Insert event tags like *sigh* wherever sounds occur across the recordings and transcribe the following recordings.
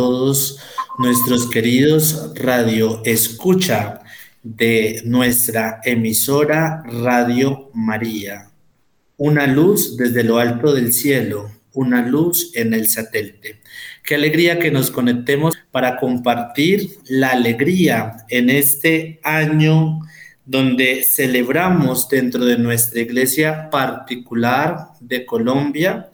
todos nuestros queridos radio escucha de nuestra emisora Radio María. Una luz desde lo alto del cielo, una luz en el satélite. Qué alegría que nos conectemos para compartir la alegría en este año donde celebramos dentro de nuestra iglesia particular de Colombia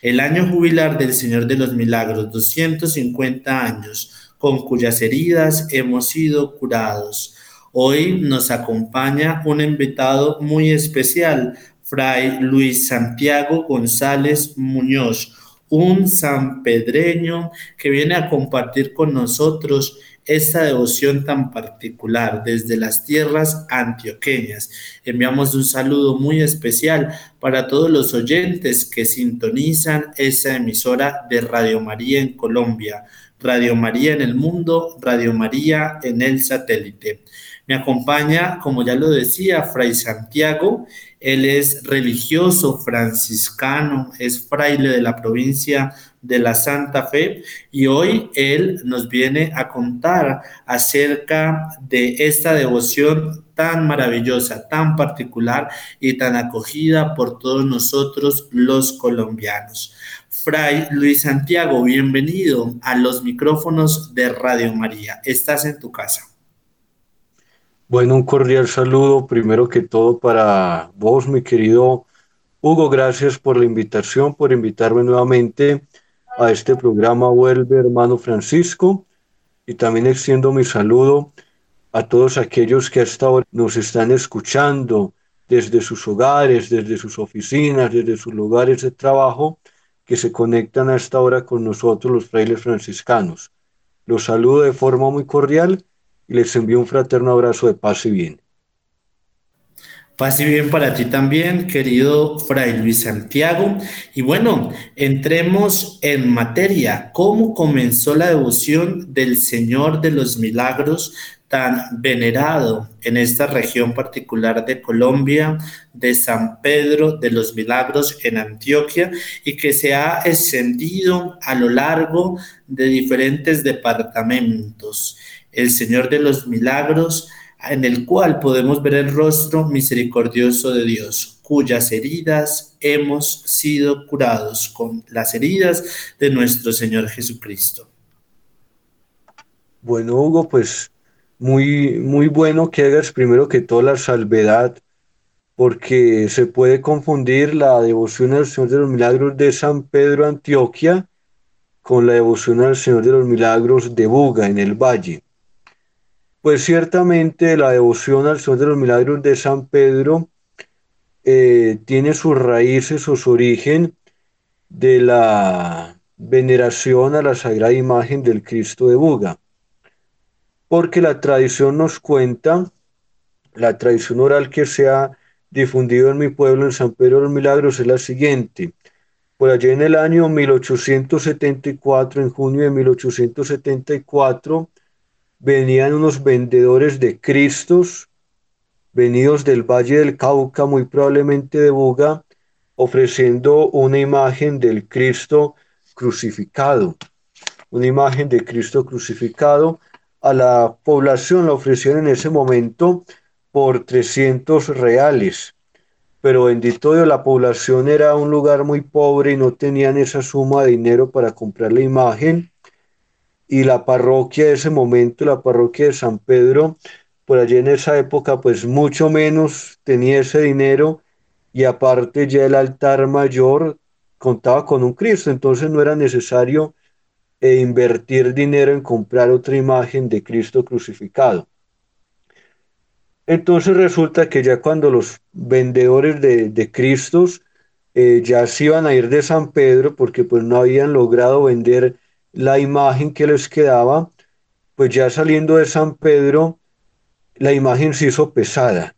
el año jubilar del Señor de los Milagros, 250 años, con cuyas heridas hemos sido curados. Hoy nos acompaña un invitado muy especial, Fray Luis Santiago González Muñoz, un sanpedreño que viene a compartir con nosotros esta devoción tan particular desde las tierras antioqueñas. Enviamos un saludo muy especial para todos los oyentes que sintonizan esa emisora de Radio María en Colombia, Radio María en el mundo, Radio María en el satélite. Me acompaña, como ya lo decía, Fray Santiago. Él es religioso franciscano, es fraile de la provincia de la Santa Fe y hoy él nos viene a contar acerca de esta devoción tan maravillosa, tan particular y tan acogida por todos nosotros los colombianos. Fray Luis Santiago, bienvenido a los micrófonos de Radio María. Estás en tu casa. Bueno, un cordial saludo primero que todo para vos, mi querido Hugo. Gracias por la invitación, por invitarme nuevamente a este programa Vuelve hermano Francisco y también extiendo mi saludo a todos aquellos que hasta ahora nos están escuchando desde sus hogares, desde sus oficinas, desde sus lugares de trabajo, que se conectan a esta hora con nosotros los frailes franciscanos. Los saludo de forma muy cordial y les envío un fraterno abrazo de paz y bien. Paz y bien para ti también, querido Fray Luis Santiago. Y bueno, entremos en materia. ¿Cómo comenzó la devoción del Señor de los Milagros tan venerado en esta región particular de Colombia, de San Pedro de los Milagros en Antioquia, y que se ha extendido a lo largo de diferentes departamentos? El Señor de los Milagros en el cual podemos ver el rostro misericordioso de Dios, cuyas heridas hemos sido curados con las heridas de nuestro Señor Jesucristo. Bueno, Hugo, pues muy, muy bueno que hagas primero que todo la salvedad, porque se puede confundir la devoción al Señor de los Milagros de San Pedro Antioquia con la devoción al Señor de los Milagros de Buga en el Valle. Pues ciertamente la devoción al Señor de los Milagros de San Pedro eh, tiene sus raíces o su origen de la veneración a la sagrada imagen del Cristo de Buga. Porque la tradición nos cuenta, la tradición oral que se ha difundido en mi pueblo, en San Pedro de los Milagros, es la siguiente. Por allá en el año 1874, en junio de 1874, venían unos vendedores de Cristos, venidos del Valle del Cauca, muy probablemente de Buga, ofreciendo una imagen del Cristo crucificado, una imagen de Cristo crucificado. A la población la ofrecieron en ese momento por 300 reales, pero bendito Dios, la población era un lugar muy pobre y no tenían esa suma de dinero para comprar la imagen y la parroquia de ese momento, la parroquia de San Pedro, por allí en esa época, pues mucho menos tenía ese dinero y aparte ya el altar mayor contaba con un Cristo, entonces no era necesario eh, invertir dinero en comprar otra imagen de Cristo crucificado. Entonces resulta que ya cuando los vendedores de, de Cristos eh, ya se iban a ir de San Pedro porque pues no habían logrado vender la imagen que les quedaba, pues ya saliendo de San Pedro, la imagen se hizo pesada.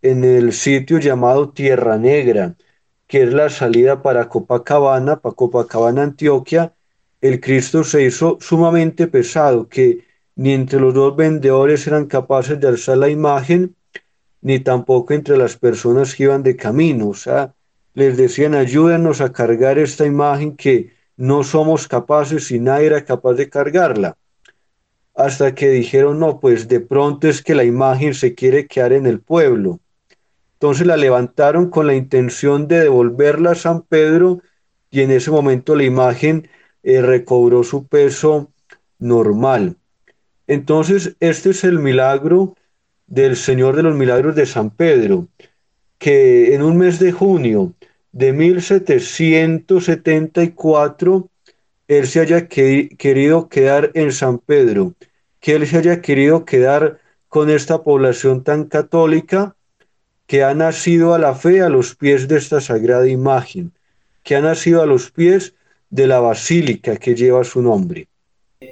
En el sitio llamado Tierra Negra, que es la salida para Copacabana, para Copacabana, Antioquia, el Cristo se hizo sumamente pesado, que ni entre los dos vendedores eran capaces de alzar la imagen, ni tampoco entre las personas que iban de camino. O sea, les decían, ayúdenos a cargar esta imagen que no somos capaces y nadie era capaz de cargarla. Hasta que dijeron, no, pues de pronto es que la imagen se quiere quedar en el pueblo. Entonces la levantaron con la intención de devolverla a San Pedro y en ese momento la imagen eh, recobró su peso normal. Entonces, este es el milagro del Señor de los Milagros de San Pedro, que en un mes de junio de 1774 él se haya querido quedar en San Pedro, que él se haya querido quedar con esta población tan católica que ha nacido a la fe a los pies de esta sagrada imagen, que ha nacido a los pies de la basílica que lleva su nombre.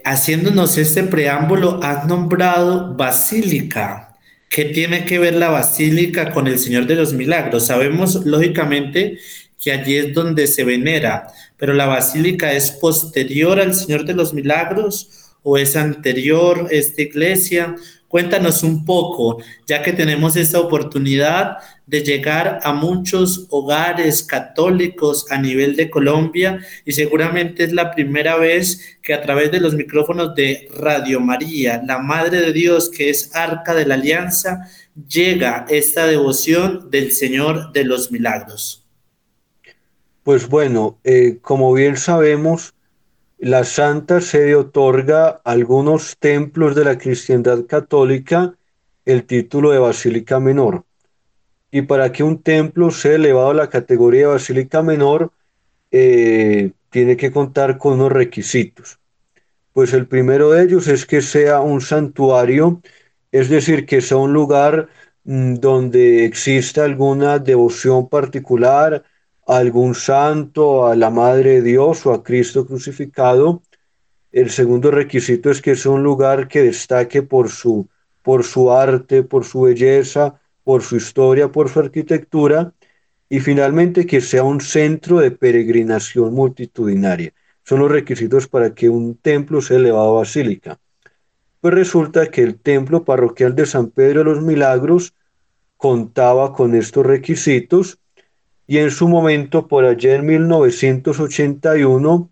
Haciéndonos este preámbulo, has nombrado basílica. ¿Qué tiene que ver la basílica con el Señor de los Milagros? Sabemos, lógicamente, que allí es donde se venera, pero la basílica es posterior al Señor de los Milagros o es anterior esta iglesia. Cuéntanos un poco, ya que tenemos esta oportunidad de llegar a muchos hogares católicos a nivel de Colombia y seguramente es la primera vez que a través de los micrófonos de Radio María, la Madre de Dios que es arca de la alianza, llega esta devoción del Señor de los Milagros. Pues bueno, eh, como bien sabemos, la Santa Sede otorga a algunos templos de la cristiandad católica el título de Basílica Menor. Y para que un templo sea elevado a la categoría de Basílica Menor, eh, tiene que contar con unos requisitos. Pues el primero de ellos es que sea un santuario, es decir, que sea un lugar mm, donde exista alguna devoción particular, algún santo, a la Madre de Dios o a Cristo crucificado. El segundo requisito es que sea un lugar que destaque por su, por su arte, por su belleza, por su historia, por su arquitectura. Y finalmente que sea un centro de peregrinación multitudinaria. Son los requisitos para que un templo sea elevado a basílica. Pues resulta que el templo parroquial de San Pedro de los Milagros contaba con estos requisitos y en su momento, por allá en 1981,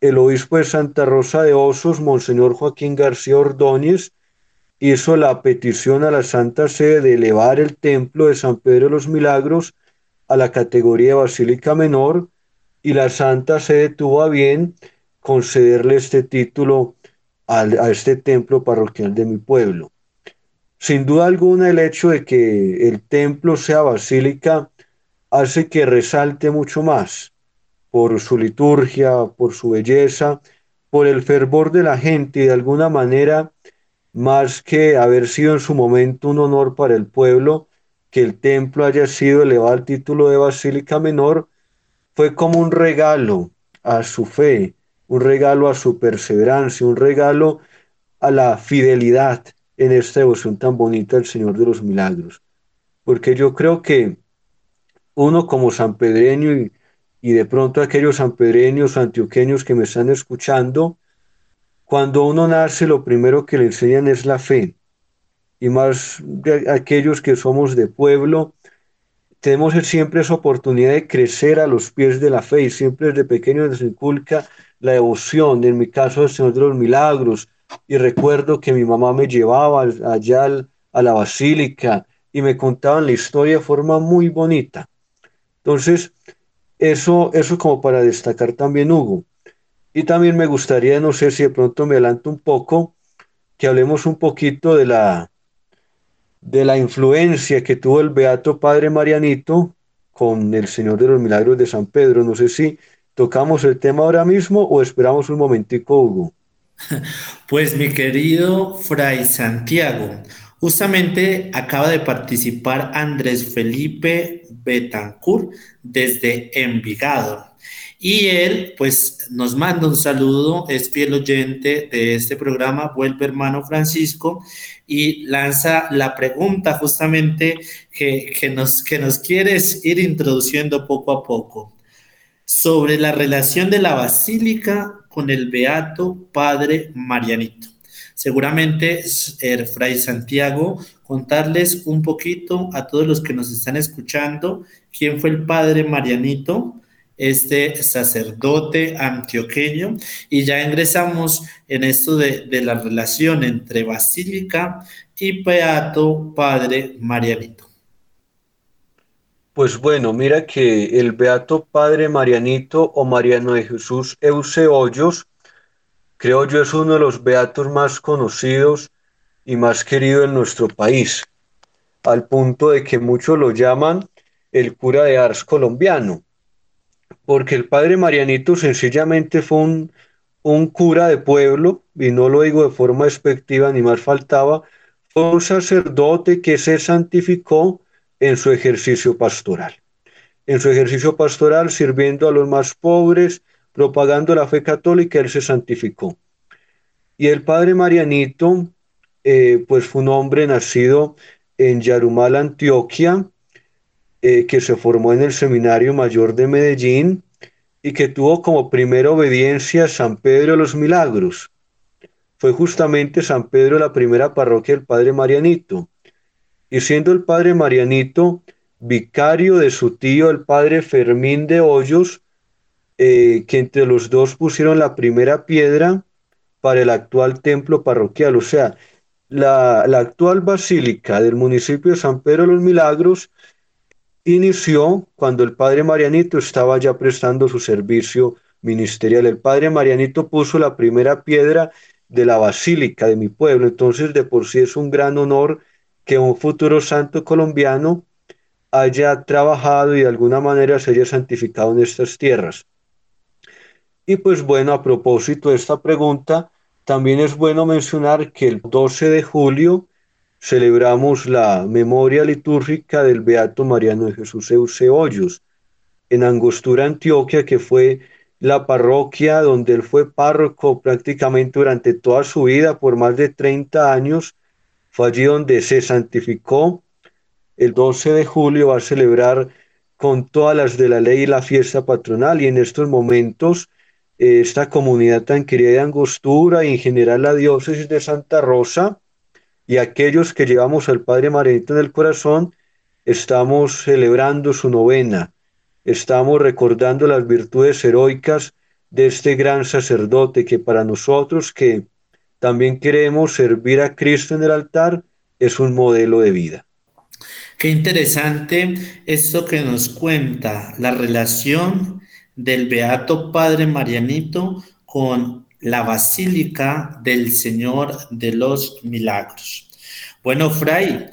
el obispo de Santa Rosa de Osos, Monseñor Joaquín García Ordóñez, hizo la petición a la Santa Sede de elevar el templo de San Pedro de los Milagros a la categoría de Basílica Menor y la Santa Sede tuvo a bien concederle este título a este templo parroquial de mi pueblo. Sin duda alguna el hecho de que el templo sea basílica hace que resalte mucho más por su liturgia, por su belleza, por el fervor de la gente y de alguna manera, más que haber sido en su momento un honor para el pueblo, que el templo haya sido elevado al título de Basílica Menor, fue como un regalo a su fe, un regalo a su perseverancia, un regalo a la fidelidad en esta devoción tan bonita del Señor de los Milagros. Porque yo creo que uno como sanpedreño y, y de pronto aquellos sanpedreños antioqueños que me están escuchando, cuando uno nace lo primero que le enseñan es la fe. Y más de aquellos que somos de pueblo, tenemos siempre esa oportunidad de crecer a los pies de la fe y siempre desde pequeño nos inculca la devoción, en mi caso el Señor de los Milagros. Y recuerdo que mi mamá me llevaba allá a la basílica y me contaban la historia de forma muy bonita. Entonces, eso, eso como para destacar también, Hugo. Y también me gustaría, no sé si de pronto me adelanto un poco, que hablemos un poquito de la, de la influencia que tuvo el Beato Padre Marianito con el Señor de los Milagros de San Pedro. No sé si tocamos el tema ahora mismo o esperamos un momentico, Hugo. *laughs* Pues mi querido Fray Santiago, Justamente acaba de participar Andrés Felipe Betancourt desde Envigado. Y él, pues, nos manda un saludo, es fiel oyente de este programa, vuelve hermano Francisco, y lanza la pregunta justamente que, que, nos, que nos quieres ir introduciendo poco a poco, sobre la relación de la basílica con el Beato Padre Marianito. Seguramente, er, Fray Santiago, contarles un poquito a todos los que nos están escuchando quién fue el padre Marianito, este sacerdote antioqueño, y ya ingresamos en esto de, de la relación entre basílica y beato padre Marianito. Pues bueno, mira que el Beato Padre Marianito o Mariano de Jesús Hoyos, creo yo es uno de los beatos más conocidos y más queridos en nuestro país, al punto de que muchos lo llaman el cura de Ars colombiano, porque el Padre Marianito sencillamente fue un, un cura de pueblo, y no lo digo de forma despectiva ni más faltaba, fue un sacerdote que se santificó en su ejercicio pastoral. En su ejercicio pastoral, sirviendo a los más pobres, propagando la fe católica, él se santificó. Y el padre Marianito, eh, pues fue un hombre nacido en Yarumal, Antioquia, eh, que se formó en el Seminario Mayor de Medellín y que tuvo como primera obediencia San Pedro de los Milagros. Fue justamente San Pedro la primera parroquia del Padre Marianito y siendo el padre Marianito vicario de su tío, el padre Fermín de Hoyos, eh, que entre los dos pusieron la primera piedra para el actual templo parroquial. O sea, la, la actual basílica del municipio de San Pedro de los Milagros inició cuando el padre Marianito estaba ya prestando su servicio ministerial. El padre Marianito puso la primera piedra de la basílica de mi pueblo, entonces de por sí es un gran honor que un futuro santo colombiano haya trabajado y de alguna manera se haya santificado en estas tierras. Y pues bueno, a propósito de esta pregunta, también es bueno mencionar que el 12 de julio celebramos la memoria litúrgica del Beato Mariano de Jesús Hoyos en Angostura, Antioquia, que fue la parroquia donde él fue párroco prácticamente durante toda su vida, por más de 30 años, fue allí donde se santificó. El 12 de julio va a celebrar con todas las de la ley la fiesta patronal y en estos momentos esta comunidad tan querida de Angostura y en general la diócesis de Santa Rosa y aquellos que llevamos al Padre Marianito en el corazón, estamos celebrando su novena, estamos recordando las virtudes heroicas de este gran sacerdote que para nosotros que también queremos servir a Cristo en el altar, es un modelo de vida. Qué interesante esto que nos cuenta la relación del Beato Padre Marianito con la Basílica del Señor de los Milagros. Bueno, Fray,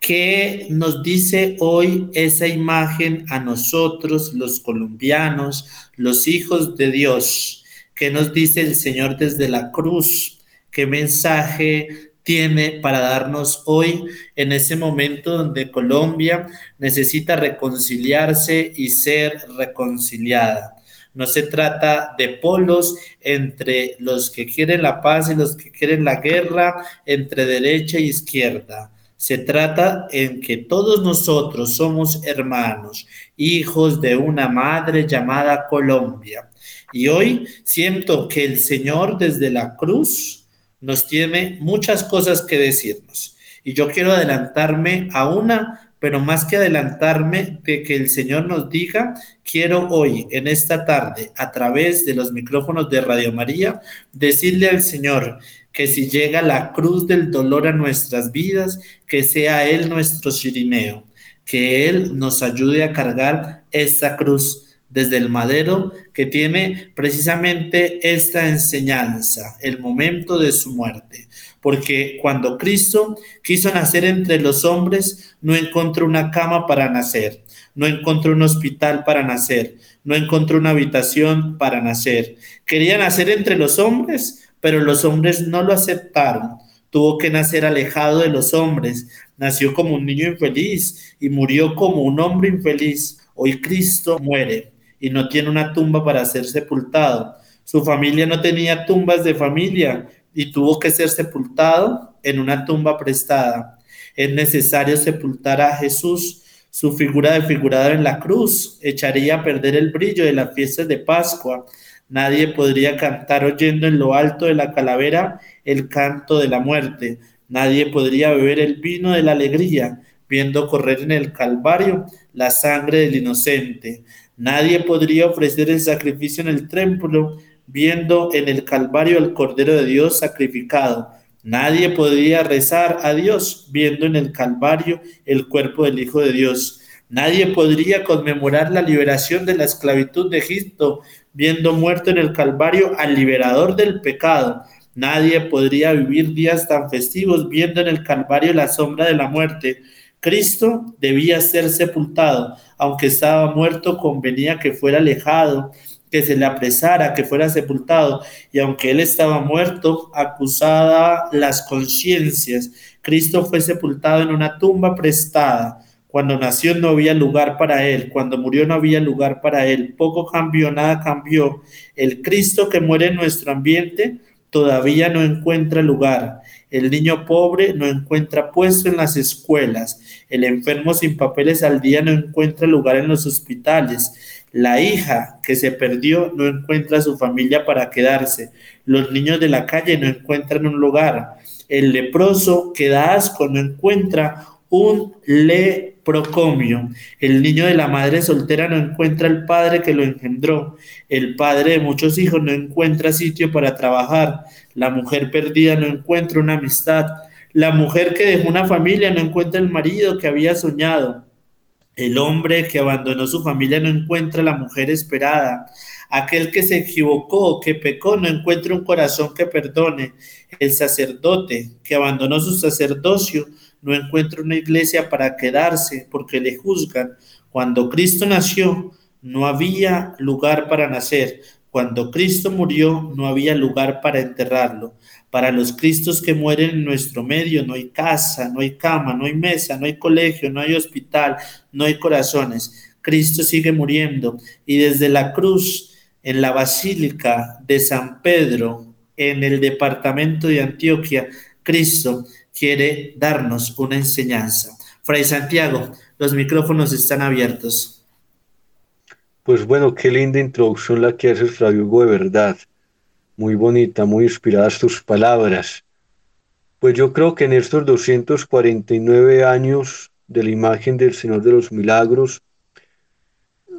¿qué nos dice hoy esa imagen a nosotros, los colombianos, los hijos de Dios? ¿Qué nos dice el Señor desde la cruz? qué mensaje tiene para darnos hoy en ese momento donde Colombia necesita reconciliarse y ser reconciliada. No se trata de polos entre los que quieren la paz y los que quieren la guerra, entre derecha e izquierda. Se trata en que todos nosotros somos hermanos, hijos de una madre llamada Colombia. Y hoy siento que el Señor desde la cruz nos tiene muchas cosas que decirnos. Y yo quiero adelantarme a una, pero más que adelantarme de que el Señor nos diga, quiero hoy, en esta tarde, a través de los micrófonos de Radio María, decirle al Señor que si llega la cruz del dolor a nuestras vidas, que sea Él nuestro sirineo, que Él nos ayude a cargar esta cruz desde el madero que tiene precisamente esta enseñanza, el momento de su muerte. Porque cuando Cristo quiso nacer entre los hombres, no encontró una cama para nacer, no encontró un hospital para nacer, no encontró una habitación para nacer. Quería nacer entre los hombres, pero los hombres no lo aceptaron. Tuvo que nacer alejado de los hombres. Nació como un niño infeliz y murió como un hombre infeliz. Hoy Cristo muere y no tiene una tumba para ser sepultado. Su familia no tenía tumbas de familia y tuvo que ser sepultado en una tumba prestada. Es necesario sepultar a Jesús. Su figura desfigurada en la cruz echaría a perder el brillo de las fiestas de Pascua. Nadie podría cantar oyendo en lo alto de la calavera el canto de la muerte. Nadie podría beber el vino de la alegría, viendo correr en el Calvario la sangre del inocente. Nadie podría ofrecer el sacrificio en el templo, viendo en el Calvario el Cordero de Dios sacrificado. Nadie podría rezar a Dios, viendo en el Calvario el cuerpo del Hijo de Dios. Nadie podría conmemorar la liberación de la esclavitud de Egipto, viendo muerto en el Calvario al liberador del pecado. Nadie podría vivir días tan festivos viendo en el Calvario la sombra de la muerte. Cristo debía ser sepultado, aunque estaba muerto, convenía que fuera alejado, que se le apresara, que fuera sepultado, y aunque él estaba muerto, acusada las conciencias. Cristo fue sepultado en una tumba prestada. Cuando nació no había lugar para él, cuando murió no había lugar para él. Poco cambió, nada cambió. El Cristo que muere en nuestro ambiente todavía no encuentra lugar. El niño pobre no encuentra puesto en las escuelas. El enfermo sin papeles al día no encuentra lugar en los hospitales. La hija que se perdió no encuentra su familia para quedarse. Los niños de la calle no encuentran un lugar. El leproso que da asco no encuentra un leprocomio. El niño de la madre soltera no encuentra el padre que lo engendró. El padre de muchos hijos no encuentra sitio para trabajar. La mujer perdida no encuentra una amistad. La mujer que dejó una familia no encuentra el marido que había soñado. El hombre que abandonó su familia no encuentra la mujer esperada. Aquel que se equivocó, que pecó, no encuentra un corazón que perdone. El sacerdote que abandonó su sacerdocio no encuentra una iglesia para quedarse porque le juzgan. Cuando Cristo nació, no había lugar para nacer. Cuando Cristo murió, no había lugar para enterrarlo. Para los Cristos que mueren en nuestro medio, no hay casa, no hay cama, no hay mesa, no hay colegio, no hay hospital, no hay corazones. Cristo sigue muriendo y desde la cruz en la Basílica de San Pedro, en el departamento de Antioquia, Cristo quiere darnos una enseñanza. Fray Santiago, los micrófonos están abiertos. Pues bueno, qué linda introducción la que haces, Flavio Hugo, de verdad. Muy bonita, muy inspiradas tus palabras. Pues yo creo que en estos 249 años de la imagen del Señor de los Milagros,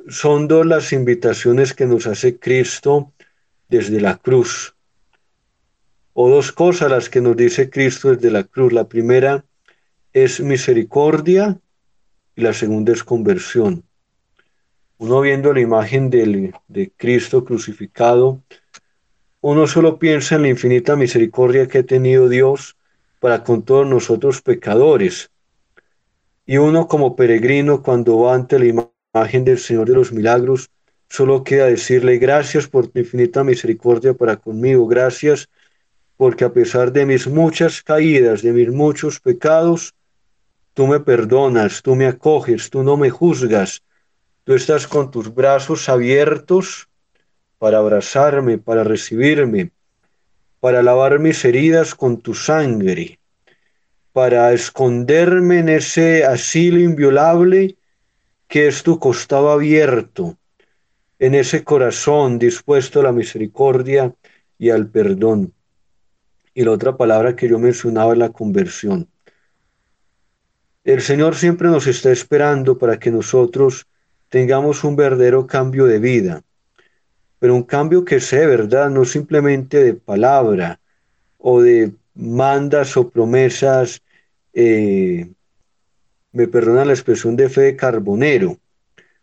son dos las invitaciones que nos hace Cristo desde la cruz o dos cosas las que nos dice Cristo desde la cruz. La primera es misericordia y la segunda es conversión. Uno viendo la imagen de Cristo crucificado, uno solo piensa en la infinita misericordia que ha tenido Dios para con todos nosotros pecadores. Y uno como peregrino cuando va ante la imagen del Señor de los Milagros, solo queda decirle gracias por tu infinita misericordia para conmigo, gracias porque a pesar de mis muchas caídas, de mis muchos pecados, tú me perdonas, tú me acoges, tú no me juzgas, tú estás con tus brazos abiertos para abrazarme, para recibirme, para lavar mis heridas con tu sangre, para esconderme en ese asilo inviolable que es tu costado abierto, en ese corazón dispuesto a la misericordia y al perdón y la otra palabra que yo mencionaba es la conversión. El Señor siempre nos está esperando para que nosotros tengamos un verdadero cambio de vida, pero un cambio que sea verdad, no simplemente de palabra o de mandas o promesas, eh, me perdona la expresión de fe de carbonero,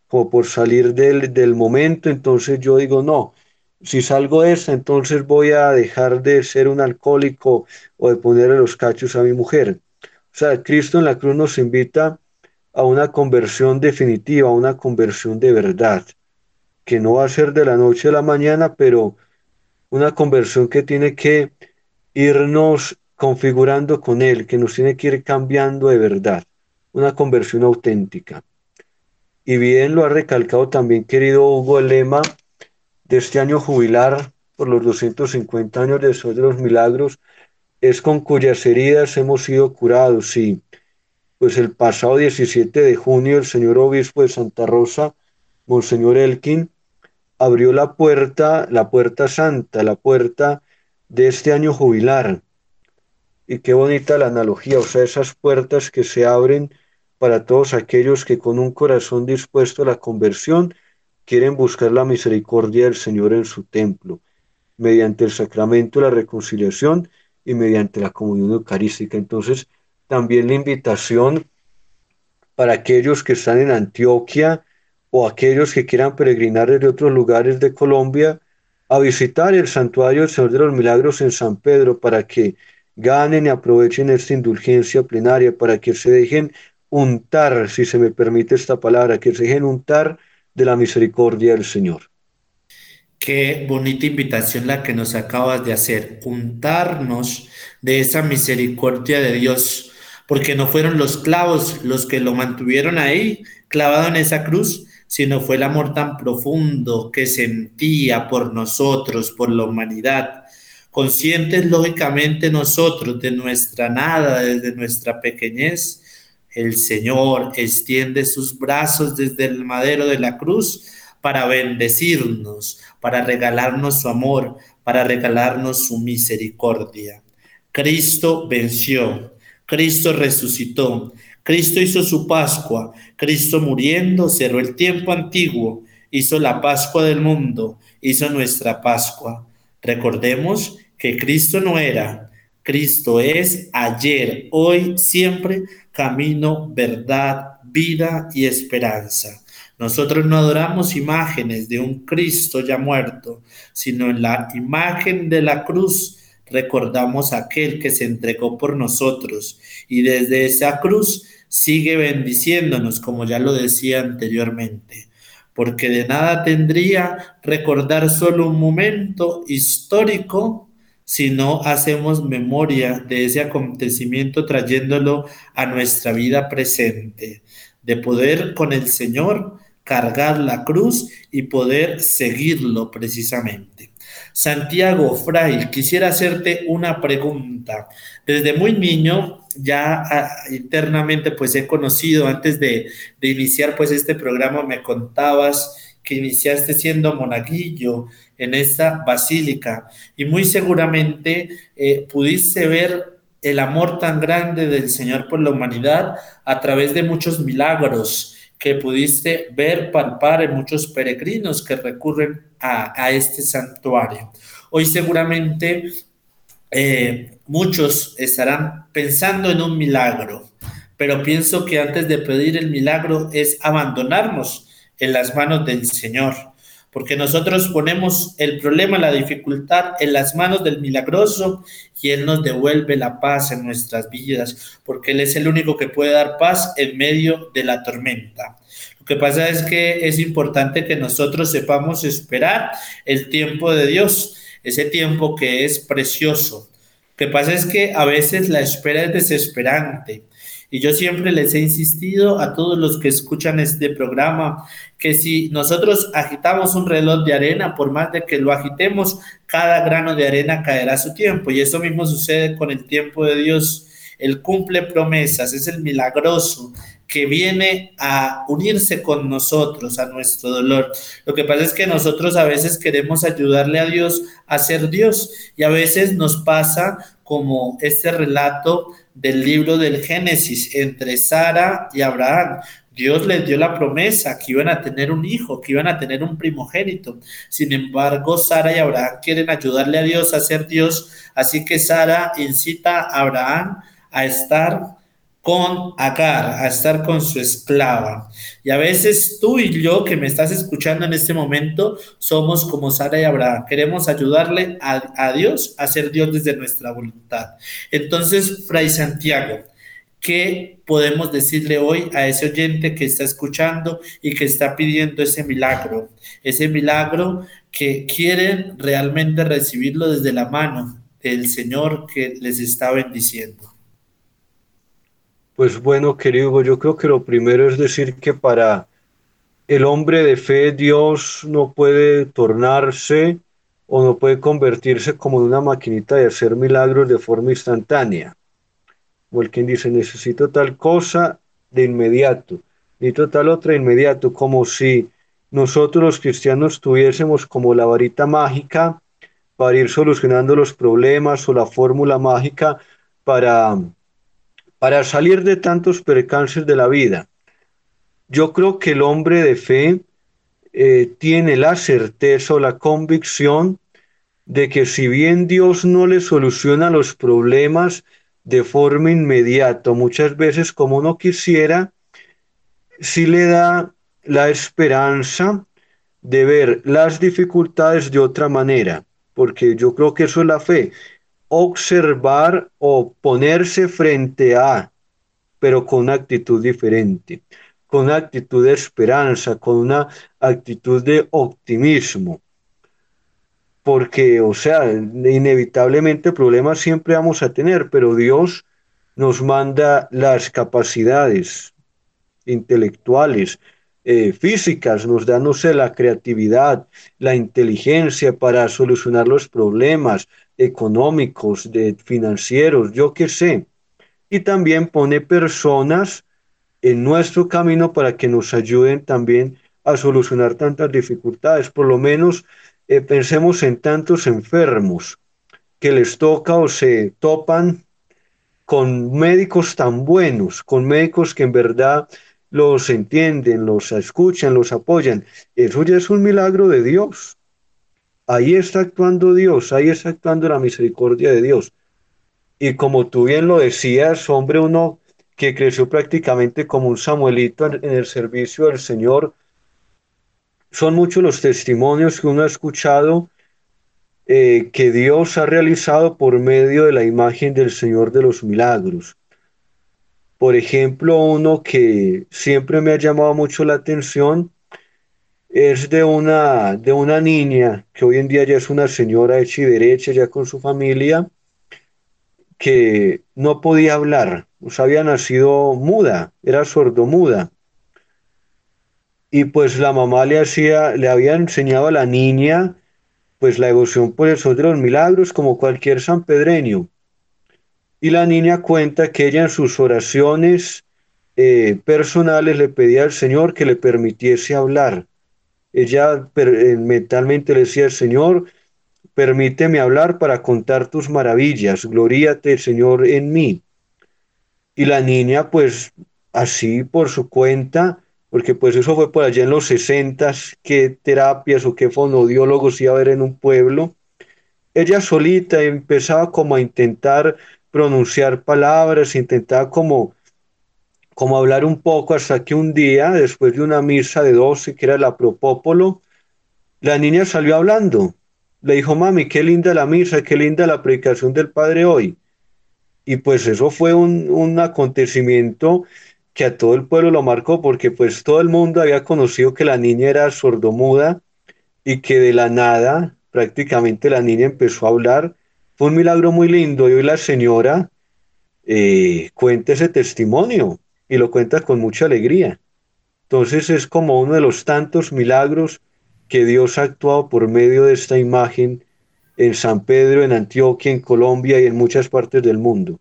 como por salir del, del momento, entonces yo digo, no, si salgo de esta, entonces voy a dejar de ser un alcohólico o de ponerle los cachos a mi mujer. O sea, Cristo en la cruz nos invita a una conversión definitiva, a una conversión de verdad, que no va a ser de la noche a la mañana, pero una conversión que tiene que irnos configurando con Él, que nos tiene que ir cambiando de verdad, una conversión auténtica. Y bien lo ha recalcado también, querido Hugo, el lema de este año jubilar por los 250 años de Sol de los Milagros es con cuyas heridas hemos sido curados. Y pues el pasado 17 de junio el señor obispo de Santa Rosa, Monseñor Elkin, abrió la puerta, la puerta santa, la puerta de este año jubilar. Y qué bonita la analogía, o sea, esas puertas que se abren para todos aquellos que con un corazón dispuesto a la conversión quieren buscar la misericordia del Señor en su templo, mediante el sacramento de la reconciliación y mediante la comunión eucarística. Entonces, también la invitación para aquellos que están en Antioquia o aquellos que quieran peregrinar desde otros lugares de Colombia a visitar el santuario del Señor de los Milagros en San Pedro para que ganen y aprovechen esta indulgencia plenaria, para que se dejen untar, si se me permite esta palabra, que se dejen untar de la misericordia del Señor. Qué bonita invitación la que nos acabas de hacer, untarnos de esa misericordia de Dios, porque no fueron los clavos los que lo mantuvieron ahí, clavado en esa cruz, sino fue el amor tan profundo que sentía por nosotros, por la humanidad. Conscientes lógicamente nosotros de nuestra nada, desde nuestra pequeñez, el Señor extiende sus brazos desde el madero de la cruz para bendecirnos, para regalarnos su amor, para regalarnos su misericordia. Cristo venció, Cristo resucitó, Cristo hizo su Pascua, Cristo muriendo cerró el tiempo antiguo, hizo la Pascua del mundo, hizo nuestra Pascua. Recordemos que Cristo no era, Cristo es ayer, hoy, siempre, camino, verdad, vida y esperanza. Nosotros no adoramos imágenes de un Cristo ya muerto, sino en la imagen de la cruz recordamos aquel que se entregó por nosotros y desde esa cruz sigue bendiciéndonos, como ya lo decía anteriormente, porque de nada tendría recordar solo un momento histórico si no hacemos memoria de ese acontecimiento trayéndolo a nuestra vida presente, de poder con el Señor cargar la cruz y poder seguirlo precisamente. Santiago Fray, quisiera hacerte una pregunta. Desde muy niño, ya ah, internamente, pues he conocido, antes de, de iniciar pues este programa, me contabas que iniciaste siendo monaguillo en esta basílica y muy seguramente eh, pudiste ver el amor tan grande del Señor por la humanidad a través de muchos milagros que pudiste ver, palpar en muchos peregrinos que recurren a, este santuario. Hoy seguramente eh, muchos estarán pensando en un milagro, pero pienso que antes de pedir el milagro es abandonarnos en las manos del Señor, porque nosotros ponemos el problema, la dificultad en las manos del milagroso y Él nos devuelve la paz en nuestras vidas, porque Él es el único que puede dar paz en medio de la tormenta. Lo que pasa es que es importante que nosotros sepamos esperar el tiempo de Dios, ese tiempo que es precioso. Lo que pasa es que a veces la espera es desesperante y yo siempre les he insistido a todos los que escuchan este programa que si nosotros agitamos un reloj de arena, por más de que lo agitemos, cada grano de arena caerá a su tiempo. Y eso mismo sucede con el tiempo de Dios. Él cumple promesas, es el milagroso que viene a unirse con nosotros, a nuestro dolor. Lo que pasa es que nosotros a veces queremos ayudarle a Dios a ser Dios y a veces nos pasa como este relato del libro del Génesis entre Sara y Abraham. Dios les dio la promesa que iban a tener un hijo, que iban a tener un primogénito. Sin embargo, Sara y Abraham quieren ayudarle a Dios a ser Dios, así que Sara incita a Abraham a estar con Agar, a estar con su esclava. Y a veces tú y yo que me estás escuchando en este momento somos como Sara y Abraham. Queremos ayudarle a, a Dios a ser Dios desde nuestra voluntad. Entonces, Fray Santiago, ¿qué podemos decirle hoy a ese oyente que está escuchando y que está pidiendo ese milagro? Ese milagro que quieren realmente recibirlo desde la mano del Señor que les está bendiciendo. Pues bueno, querido, yo creo que lo primero es decir que para el hombre de fe Dios no puede tornarse o no puede convertirse como en una maquinita de hacer milagros de forma instantánea. O el quien dice, necesito tal cosa de inmediato, necesito tal otra inmediato, como si nosotros los cristianos tuviésemos como la varita mágica para ir solucionando los problemas o la fórmula mágica para, para salir de tantos percances de la vida. Yo creo que el hombre de fe eh, tiene la certeza o la convicción de que si bien Dios no le soluciona los problemas de forma inmediata, muchas veces como uno quisiera, sí le da la esperanza de ver las dificultades de otra manera, porque yo creo que eso es la fe, observar o ponerse frente a, pero con una actitud diferente, con una actitud de esperanza, con una actitud de optimismo. Porque, o sea, inevitablemente problemas siempre vamos a tener, pero Dios nos manda las capacidades intelectuales, eh, físicas, nos da, no sé, la creatividad, la inteligencia para solucionar los problemas económicos, de financieros, yo qué sé. Y también pone personas en nuestro camino para que nos ayuden también a solucionar tantas dificultades. Por lo menos eh, pensemos en tantos enfermos que les toca o se topan con médicos tan buenos, con médicos que en verdad los entienden, los escuchan, los apoyan. Eso ya es un milagro de Dios. Ahí está actuando Dios, ahí está actuando la misericordia de Dios. Y como tú bien lo decías, hombre, uno que creció prácticamente como un Samuelito en, el servicio del Señor, son muchos los testimonios que uno ha escuchado eh, que Dios ha realizado por medio de la imagen del Señor de los milagros. Por ejemplo, uno que siempre me ha llamado mucho la atención es de una, de una niña que hoy en día ya es una señora hecha y derecha, ya con su familia, que no podía hablar, o sea, había nacido muda, era sordomuda. Y pues la mamá le hacía, le había enseñado a la niña pues la devoción por el sol de los milagros como cualquier sanpedreño. Y la niña cuenta que ella en sus oraciones eh, personales le pedía al Señor que le permitiese hablar. Ella eh, mentalmente le decía Señor, permíteme hablar para contar tus maravillas, gloríate Señor en mí. Y la niña pues así por su cuenta, porque pues eso fue por allá en los sesentas, qué terapias o qué fonodiólogos iba a haber en un pueblo, ella solita empezaba como a intentar pronunciar palabras, intentaba como, como hablar un poco hasta que un día, después de una misa de 12, que era la Propópolo, la niña salió hablando. Le dijo, mami, qué linda la misa, qué linda la predicación del Padre hoy. Y pues eso fue un, un acontecimiento que a todo el pueblo lo marcó porque pues todo el mundo había conocido que la niña era sordomuda y que de la nada prácticamente la niña empezó a hablar fue un milagro muy lindo y hoy la señora eh, cuenta ese testimonio y lo cuenta con mucha alegría. Entonces es como uno de los tantos milagros que Dios ha actuado por medio de esta imagen en San Pedro, en Antioquia, en Colombia y en muchas partes del mundo.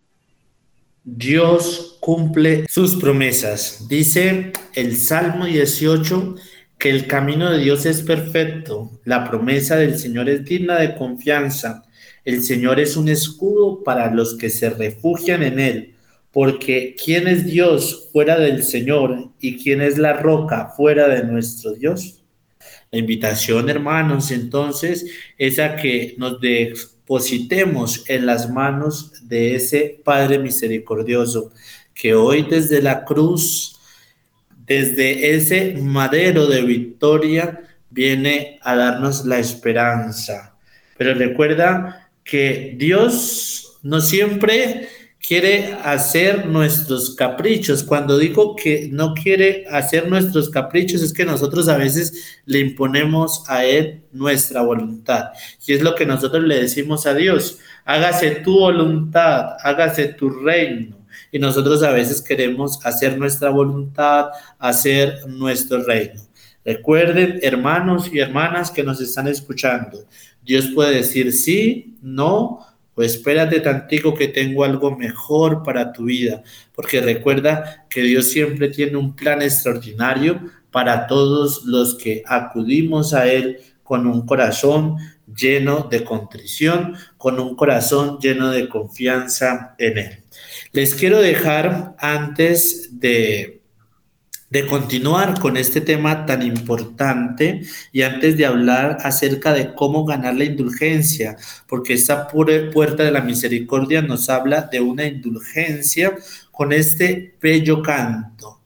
Dios cumple sus promesas. Dice el Salmo 18 que el camino de Dios es perfecto, la promesa del Señor es digna de confianza el Señor es un escudo para los que se refugian en Él, porque ¿quién es Dios fuera del Señor y quién es la roca fuera de nuestro Dios? La invitación, hermanos, entonces, es a que nos depositemos en las manos de ese Padre misericordioso, que hoy desde la cruz, desde ese madero de victoria, viene a darnos la esperanza. Pero recuerda que Dios no siempre quiere hacer nuestros caprichos. Cuando digo que no quiere hacer nuestros caprichos es que nosotros a veces le imponemos a Él nuestra voluntad. Y es lo que nosotros le decimos a Dios, hágase tu voluntad, hágase tu reino. Y nosotros a veces queremos hacer nuestra voluntad, hacer nuestro reino. Recuerden, hermanos y hermanas que nos están escuchando, Dios puede decir sí, no o espérate tantico que tengo algo mejor para tu vida, porque recuerda que Dios siempre tiene un plan extraordinario para todos los que acudimos a Él con un corazón lleno de contrición, con un corazón lleno de confianza en Él. Les quiero dejar antes de de continuar con este tema tan importante y antes de hablar acerca de cómo ganar la indulgencia, porque esta puerta de la misericordia nos habla de una indulgencia con este bello canto.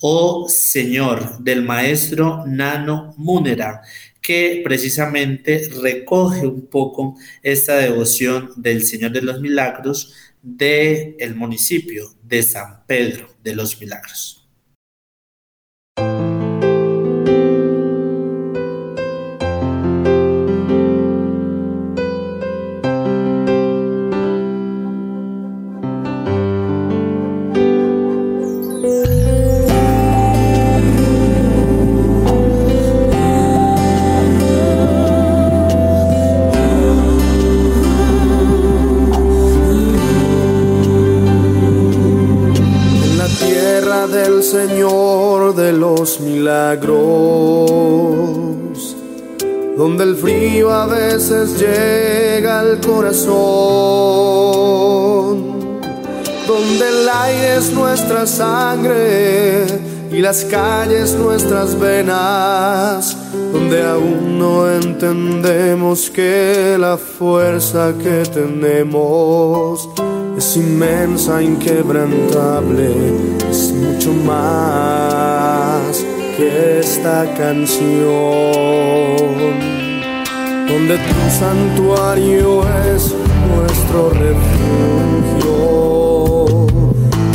Oh Señor, del maestro Nano Múnera, que precisamente recoge un poco esta devoción del Señor de los Milagros del el municipio de San Pedro de los Milagros. Milagros, donde el frío a veces llega al corazón, donde el aire es nuestra sangre y las calles nuestras venas, donde aún no entendemos que la fuerza que tenemos es inmensa, inquebrantable, es mucho más que esta canción, donde tu santuario es nuestro refugio,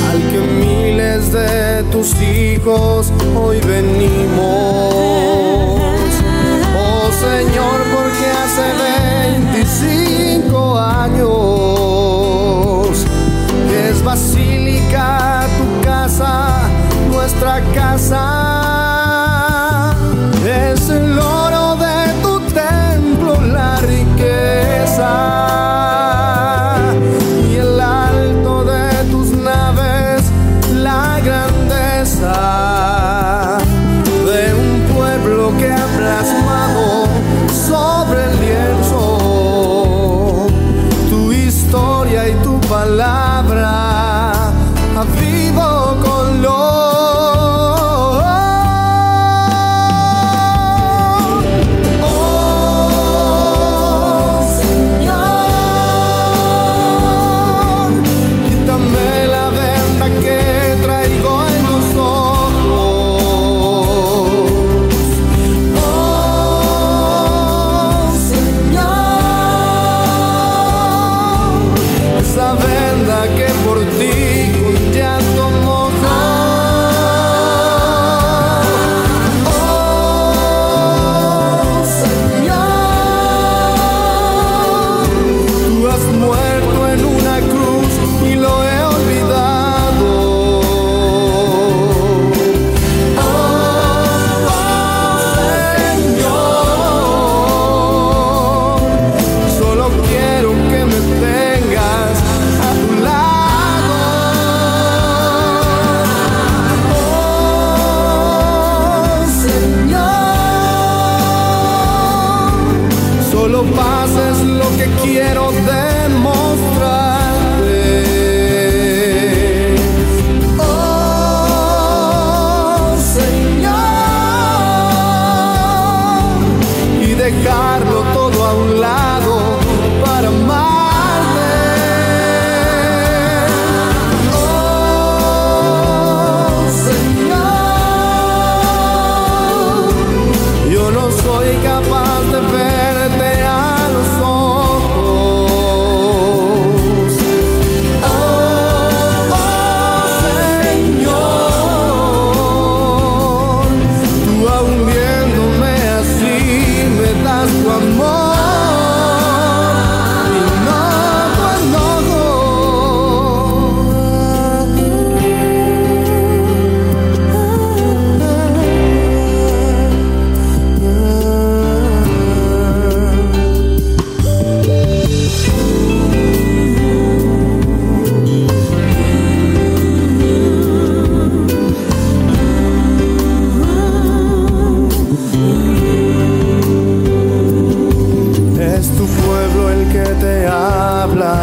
al que miles de tus hijos hoy venimos.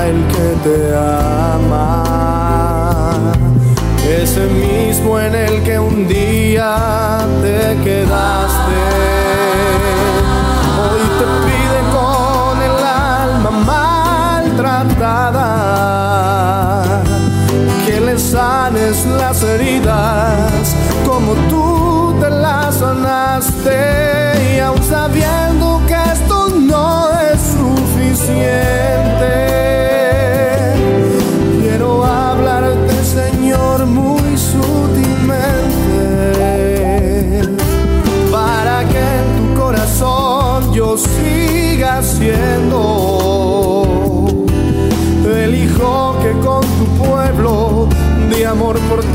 El que te ama, ese mismo en el que un día te quedaste. Hoy te pide con el alma maltratada que le sanes las heridas como tú te las sanaste amor por ti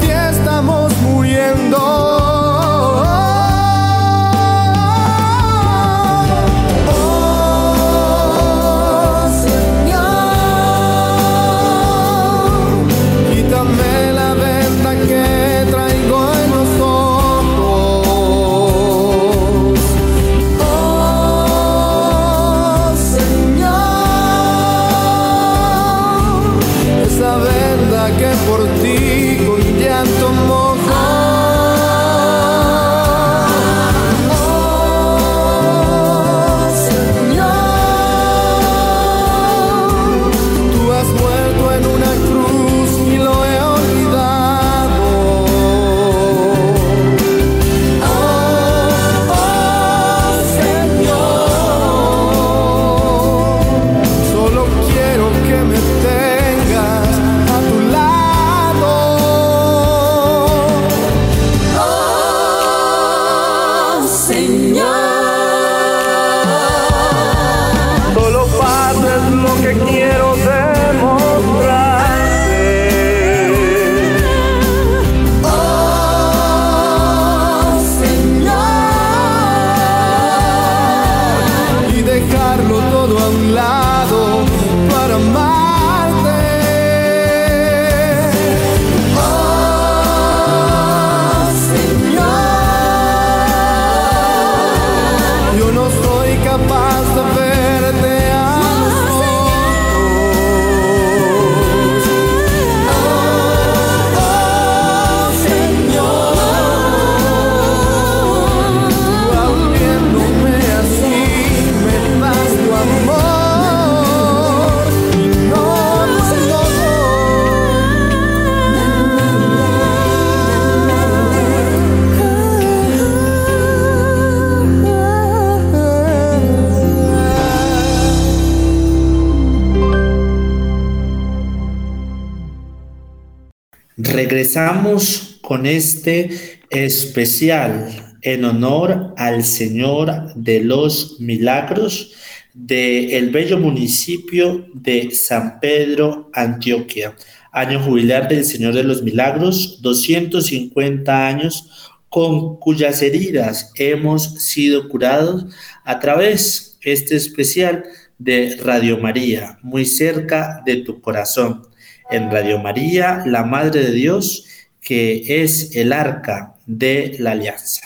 Regresamos con este especial en honor al Señor de los Milagros del bello municipio de San Pedro, Antioquia. Año jubilar del Señor de los Milagros, 250 años con cuyas heridas hemos sido curados a través este especial de Radio María, muy cerca de tu corazón en Radio María, la Madre de Dios, que es el arca de la alianza.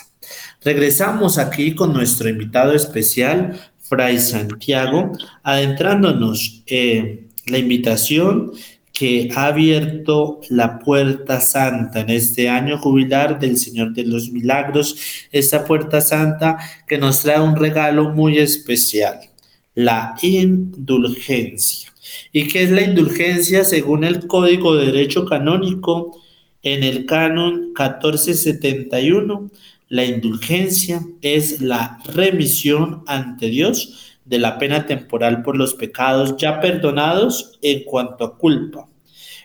Regresamos aquí con nuestro invitado especial, Fray Santiago, adentrándonos en la invitación que ha abierto la puerta santa en este año jubilar del Señor de los Milagros, esta puerta santa que nos trae un regalo muy especial, la indulgencia. ¿Y qué es la indulgencia según el Código de Derecho Canónico? En el canon 1471, la indulgencia es la remisión ante Dios de la pena temporal por los pecados ya perdonados en cuanto a culpa.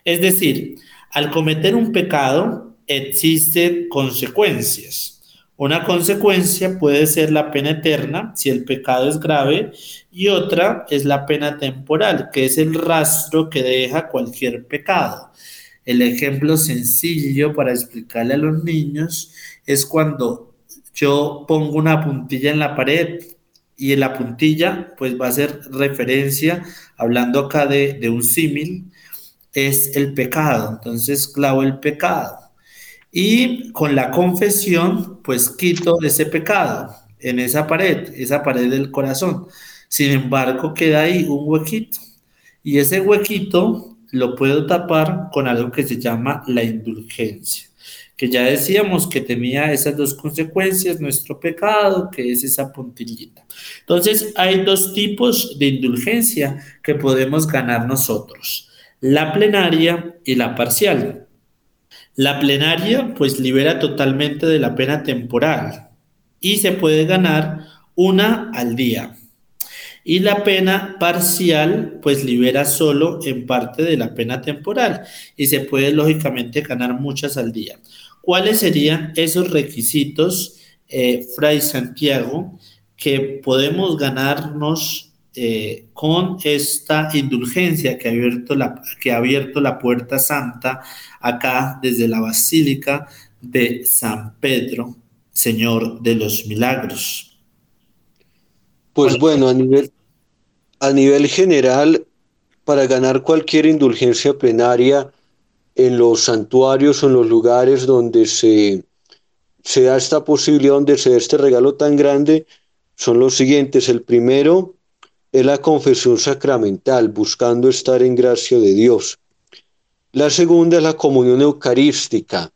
Es decir, al cometer un pecado existen consecuencias. Una consecuencia puede ser la pena eterna si el pecado es grave y otra es la pena temporal, que es el rastro que deja cualquier pecado. El ejemplo sencillo para explicarle a los niños es cuando yo pongo una puntilla en la pared y en la puntilla pues va a ser referencia, hablando acá de, de un símil, es el pecado. Entonces clavo el pecado. Y con la confesión, pues quito ese pecado en esa pared, esa pared del corazón. Sin embargo, queda ahí un huequito. Y ese huequito lo puedo tapar con algo que se llama la indulgencia, que ya decíamos que tenía esas dos consecuencias, nuestro pecado, que es esa puntillita. Entonces, hay dos tipos de indulgencia que podemos ganar nosotros, la plenaria y la parcial. La plenaria pues libera totalmente de la pena temporal y se puede ganar una al día. Y la pena parcial pues libera solo en parte de la pena temporal y se puede lógicamente ganar muchas al día. ¿Cuáles serían esos requisitos, eh, Fray Santiago, que podemos ganarnos eh, con esta indulgencia que ha, abierto la, que ha abierto la puerta santa acá desde la Basílica de San Pedro, Señor de los Milagros. Pues bueno, a nivel, a nivel general, para ganar cualquier indulgencia plenaria en los santuarios o en los lugares donde se, se da esta posibilidad, donde se da este regalo tan grande, son los siguientes. El primero es la confesión sacramental, buscando estar en gracia de Dios. La segunda es la comunión eucarística,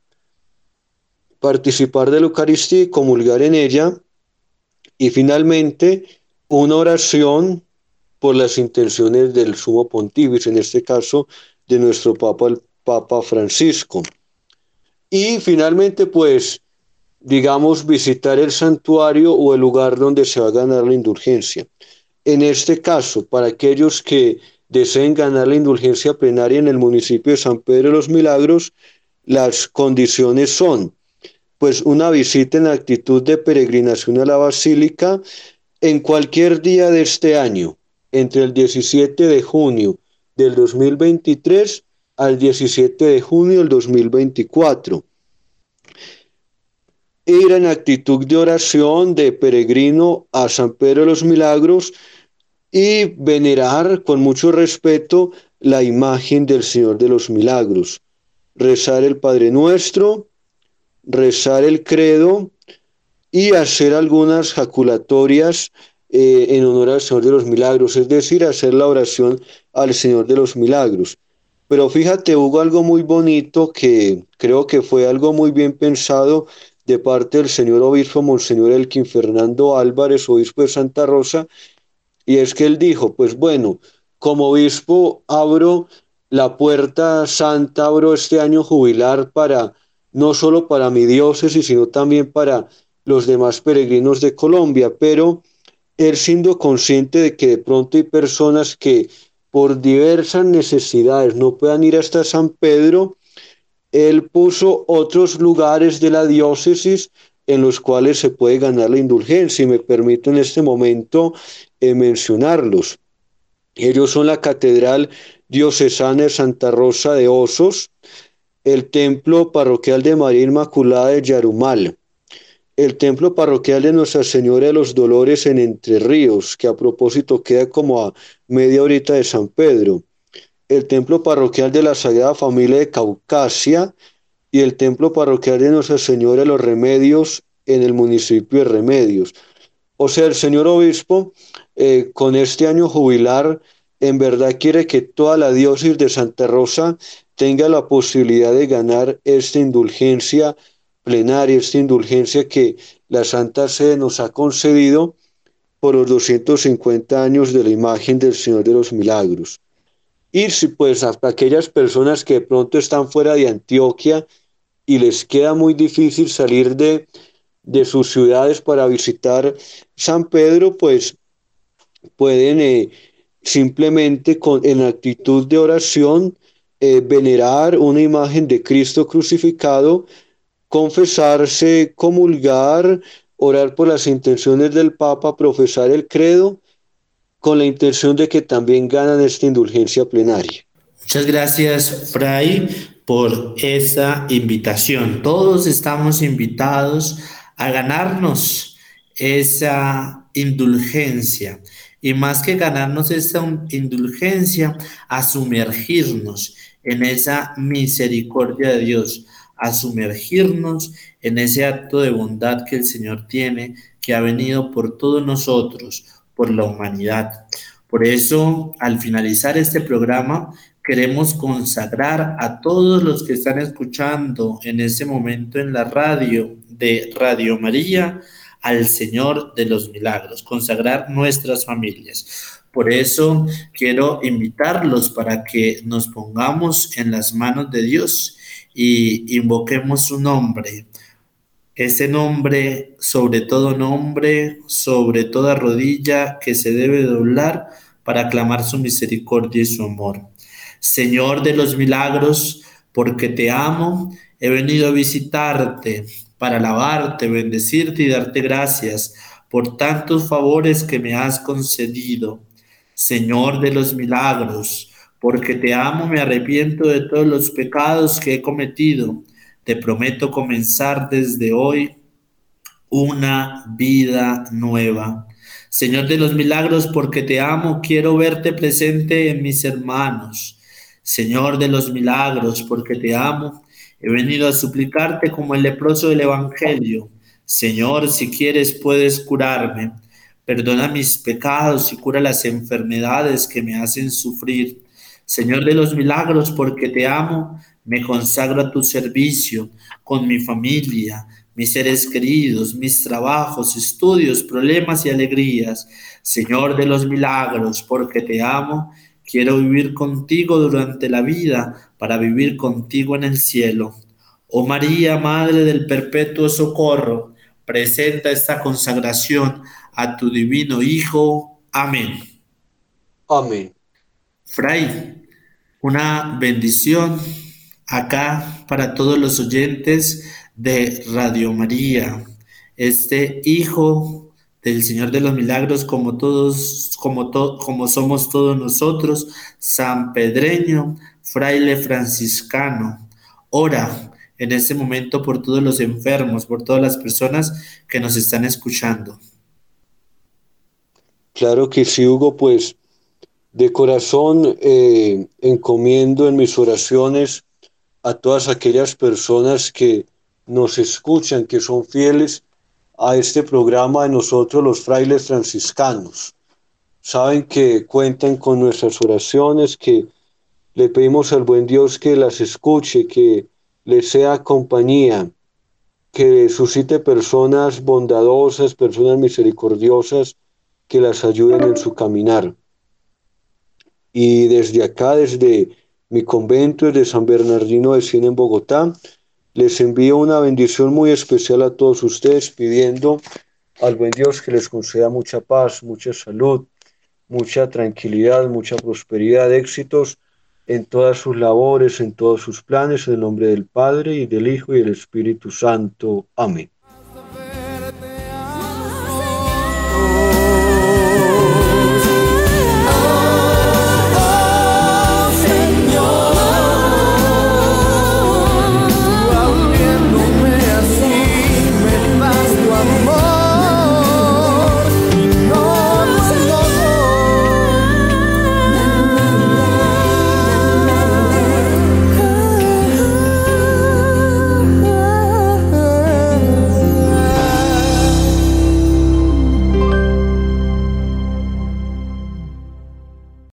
participar de la Eucaristía y comulgar en ella. Y finalmente, una oración por las intenciones del sumo pontífice, en este caso de nuestro Papa, el Papa Francisco. Y finalmente, pues, digamos, visitar el santuario o el lugar donde se va a ganar la indulgencia. En este caso, para aquellos que deseen ganar la indulgencia plenaria en el municipio de San Pedro de los Milagros, las condiciones son, pues, una visita en actitud de peregrinación a la Basílica en cualquier día de este año, entre el 17 de junio del 2023 al 17 de junio del 2024 ir en actitud de oración de peregrino a San Pedro de los Milagros y venerar con mucho respeto la imagen del Señor de los Milagros. Rezar el Padre Nuestro, rezar el credo y hacer algunas jaculatorias eh, en honor al Señor de los Milagros, es decir, hacer la oración al Señor de los Milagros. Pero fíjate, hubo algo muy bonito que creo que fue algo muy bien pensado de parte del señor obispo Monseñor Elkin Fernando Álvarez, obispo de Santa Rosa, y es que él dijo, pues bueno, como obispo abro la puerta santa, abro este año jubilar para, no solo para mi diócesis, sino también para los demás peregrinos de Colombia, pero él siendo consciente de que de pronto hay personas que por diversas necesidades no puedan ir hasta San Pedro, él puso otros lugares de la diócesis en los cuales se puede ganar la indulgencia y me permito en este momento eh, mencionarlos. Ellos son la Catedral Diocesana de Santa Rosa de Osos, el Templo Parroquial de María Inmaculada de Yarumal, el Templo Parroquial de Nuestra Señora de los Dolores en Entre Ríos, que a propósito queda como a media horita de San Pedro, el templo parroquial de la Sagrada Familia de Caucasia y el templo parroquial de Nuestra Señora de los Remedios en el municipio de Remedios. O sea, el señor obispo, eh, con este año jubilar, en verdad quiere que toda la diócesis de Santa Rosa tenga la posibilidad de ganar esta indulgencia plenaria, esta indulgencia que la Santa Sede nos ha concedido por los 250 años de la imagen del Señor de los Milagros irse pues a aquellas personas que de pronto están fuera de Antioquia y les queda muy difícil salir de, de sus ciudades para visitar San Pedro, pues pueden eh, simplemente con, en actitud de oración eh, venerar una imagen de Cristo crucificado, confesarse, comulgar, orar por las intenciones del Papa, profesar el credo con la intención de que también ganan esta indulgencia plenaria. Muchas gracias, Fray, por esa invitación. Todos estamos invitados a ganarnos esa indulgencia y más que ganarnos esa indulgencia, a sumergirnos en esa misericordia de Dios, a sumergirnos en ese acto de bondad que el Señor tiene, que ha venido por todos nosotros, por la humanidad. Por eso, al finalizar este programa, queremos consagrar a todos los que están escuchando en este momento en la radio de Radio María al Señor de los Milagros, consagrar nuestras familias. Por eso quiero invitarlos para que nos pongamos en las manos de Dios y invoquemos su nombre. Ese nombre, sobre todo nombre, sobre toda rodilla que se debe doblar para clamar su misericordia y su amor. Señor de los milagros, porque te amo, he venido a visitarte para alabarte, bendecirte y darte gracias por tantos favores que me has concedido. Señor de los milagros, porque te amo, me arrepiento de todos los pecados que he cometido. Te prometo comenzar desde hoy una vida nueva. Señor de los milagros, porque te amo, quiero verte presente en mis hermanos. Señor de los milagros, porque te amo, he venido a suplicarte como el leproso del Evangelio. Señor, si quieres puedes curarme. Perdona mis pecados y cura las enfermedades que me hacen sufrir. Señor de los milagros, porque te amo, me consagro a tu servicio con mi familia, mis seres queridos, mis trabajos, estudios, problemas y alegrías. Señor de los milagros, porque te amo, quiero vivir contigo durante la vida para vivir contigo en el cielo. Oh María, Madre del Perpetuo Socorro, presenta esta consagración a tu divino Hijo. Amén. Amén. Fray, una bendición acá para todos los oyentes de Radio María, este Hijo del Señor de los Milagros, como todos, como, como somos todos nosotros, San Pedreño, fraile franciscano, ora en este momento por todos los enfermos, por todas las personas que nos están escuchando. Claro que sí, Hugo, pues de corazón eh, encomiendo en mis oraciones a todas aquellas personas que nos escuchan, que son fieles a este programa de nosotros los frailes franciscanos. Saben que cuentan con nuestras oraciones, que le pedimos al buen Dios que las escuche, que les sea compañía, que suscite personas bondadosas, personas misericordiosas, que las ayuden en su caminar. Y desde acá, desde mi convento, desde San Bernardino de Cien en Bogotá, les envío una bendición muy especial a todos ustedes, pidiendo al buen Dios que les conceda mucha paz, mucha salud, mucha tranquilidad, mucha prosperidad, éxitos en todas sus labores, en todos sus planes, en el nombre del Padre y del Hijo y del Espíritu Santo. Amén.